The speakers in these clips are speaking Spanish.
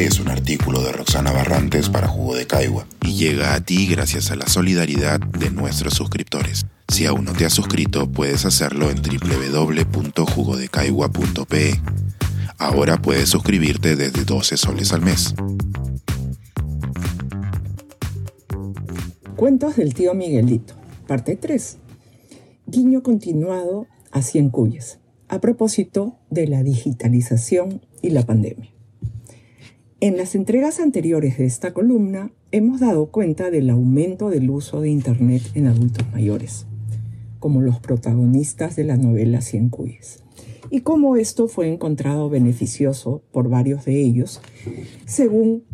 Es un artículo de Roxana Barrantes para Jugo de Caigua y llega a ti gracias a la solidaridad de nuestros suscriptores. Si aún no te has suscrito, puedes hacerlo en www.jugodecaigua.pe. Ahora puedes suscribirte desde 12 soles al mes. Cuentos del tío Miguelito, parte 3. Guiño continuado a Cien Cuyes, a propósito de la digitalización y la pandemia. En las entregas anteriores de esta columna hemos dado cuenta del aumento del uso de Internet en adultos mayores, como los protagonistas de la novela Cien Cuyes, y cómo esto fue encontrado beneficioso por varios de ellos, según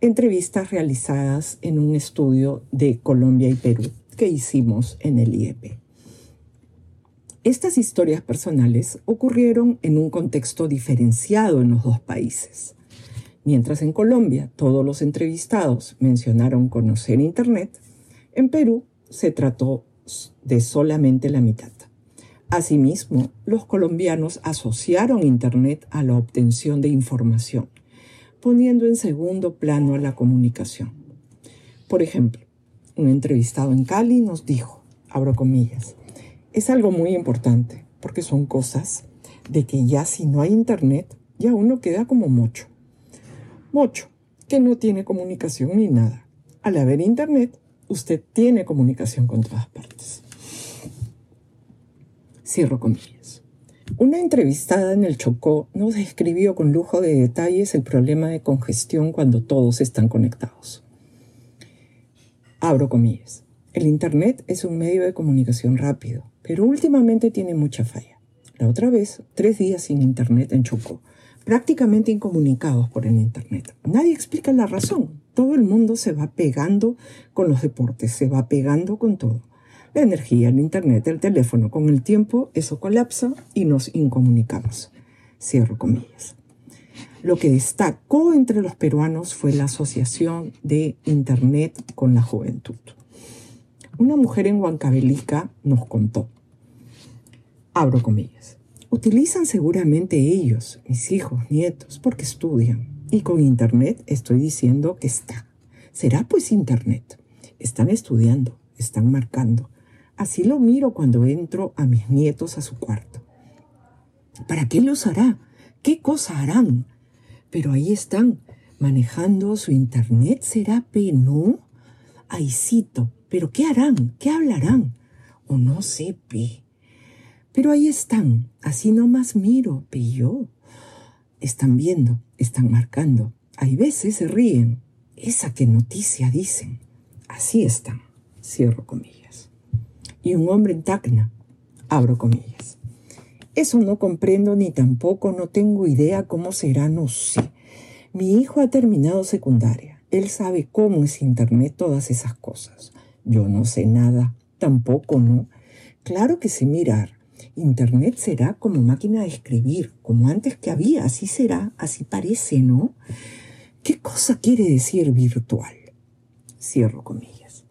entrevistas realizadas en un estudio de Colombia y Perú que hicimos en el IEP. Estas historias personales ocurrieron en un contexto diferenciado en los dos países. Mientras en Colombia todos los entrevistados mencionaron conocer Internet, en Perú se trató de solamente la mitad. Asimismo, los colombianos asociaron Internet a la obtención de información, poniendo en segundo plano a la comunicación. Por ejemplo, un entrevistado en Cali nos dijo, abro comillas, es algo muy importante porque son cosas de que ya si no hay Internet, ya uno queda como mocho. Mocho, que no tiene comunicación ni nada. Al haber Internet, usted tiene comunicación con todas partes. Cierro comillas. Una entrevistada en el Chocó nos describió con lujo de detalles el problema de congestión cuando todos están conectados. Abro comillas. El Internet es un medio de comunicación rápido, pero últimamente tiene mucha falla. La otra vez, tres días sin Internet en Chocó prácticamente incomunicados por el Internet. Nadie explica la razón. Todo el mundo se va pegando con los deportes, se va pegando con todo. La energía, el Internet, el teléfono, con el tiempo eso colapsa y nos incomunicamos. Cierro comillas. Lo que destacó entre los peruanos fue la asociación de Internet con la juventud. Una mujer en Huancavelica nos contó, abro comillas, Utilizan seguramente ellos, mis hijos, nietos, porque estudian. Y con Internet estoy diciendo que está. Será pues Internet. Están estudiando, están marcando. Así lo miro cuando entro a mis nietos a su cuarto. ¿Para qué los hará? ¿Qué cosa harán? Pero ahí están, manejando su Internet. ¿Será P? ¿No? Aicito. ¿Pero qué harán? ¿Qué hablarán? O no sé, P. Pero ahí están, así nomás miro, yo. Están viendo, están marcando. Hay veces se ríen. Esa que noticia dicen. Así están. Cierro comillas. Y un hombre en Tacna. Abro comillas. Eso no comprendo ni tampoco no tengo idea cómo será, no sé. Mi hijo ha terminado secundaria. Él sabe cómo es Internet, todas esas cosas. Yo no sé nada, tampoco, ¿no? Claro que sé mirar, Internet será como máquina de escribir, como antes que había, así será, así parece, ¿no? ¿Qué cosa quiere decir virtual? Cierro comillas.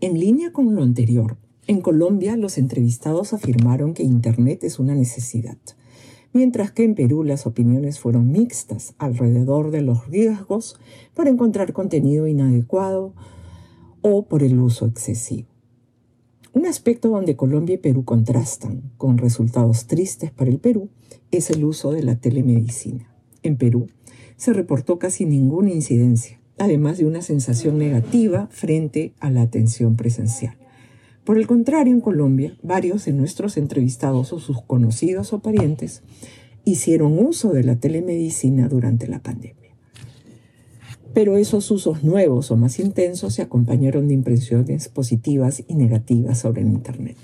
En línea con lo anterior, en Colombia los entrevistados afirmaron que Internet es una necesidad, mientras que en Perú las opiniones fueron mixtas alrededor de los riesgos por encontrar contenido inadecuado o por el uso excesivo. Un aspecto donde Colombia y Perú contrastan con resultados tristes para el Perú es el uso de la telemedicina. En Perú se reportó casi ninguna incidencia, además de una sensación negativa frente a la atención presencial. Por el contrario, en Colombia, varios de nuestros entrevistados o sus conocidos o parientes hicieron uso de la telemedicina durante la pandemia pero esos usos nuevos o más intensos se acompañaron de impresiones positivas y negativas sobre el Internet.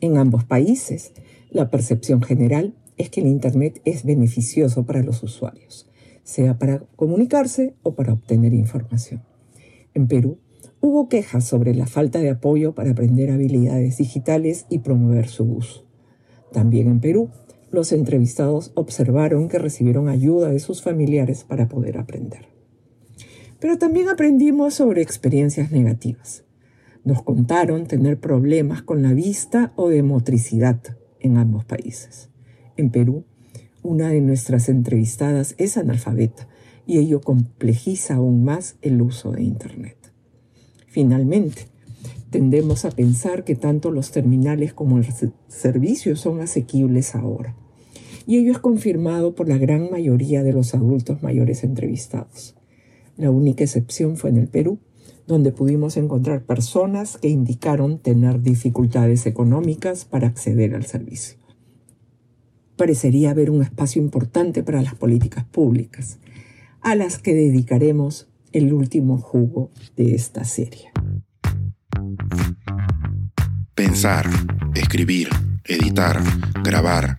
En ambos países, la percepción general es que el Internet es beneficioso para los usuarios, sea para comunicarse o para obtener información. En Perú, hubo quejas sobre la falta de apoyo para aprender habilidades digitales y promover su uso. También en Perú, los entrevistados observaron que recibieron ayuda de sus familiares para poder aprender. Pero también aprendimos sobre experiencias negativas. Nos contaron tener problemas con la vista o de motricidad en ambos países. En Perú, Una de nuestras entrevistadas es analfabeta y ello complejiza aún más el uso de Internet. Finalmente, tendemos a pensar que tanto los terminales como el servicio son asequibles ahora. Y ello es confirmado por la gran mayoría de los adultos mayores entrevistados. La única excepción fue en el Perú, donde pudimos encontrar personas que indicaron tener dificultades económicas para acceder al servicio. Parecería haber un espacio importante para las políticas públicas, a las que dedicaremos el último jugo de esta serie. Pensar, escribir, editar, grabar,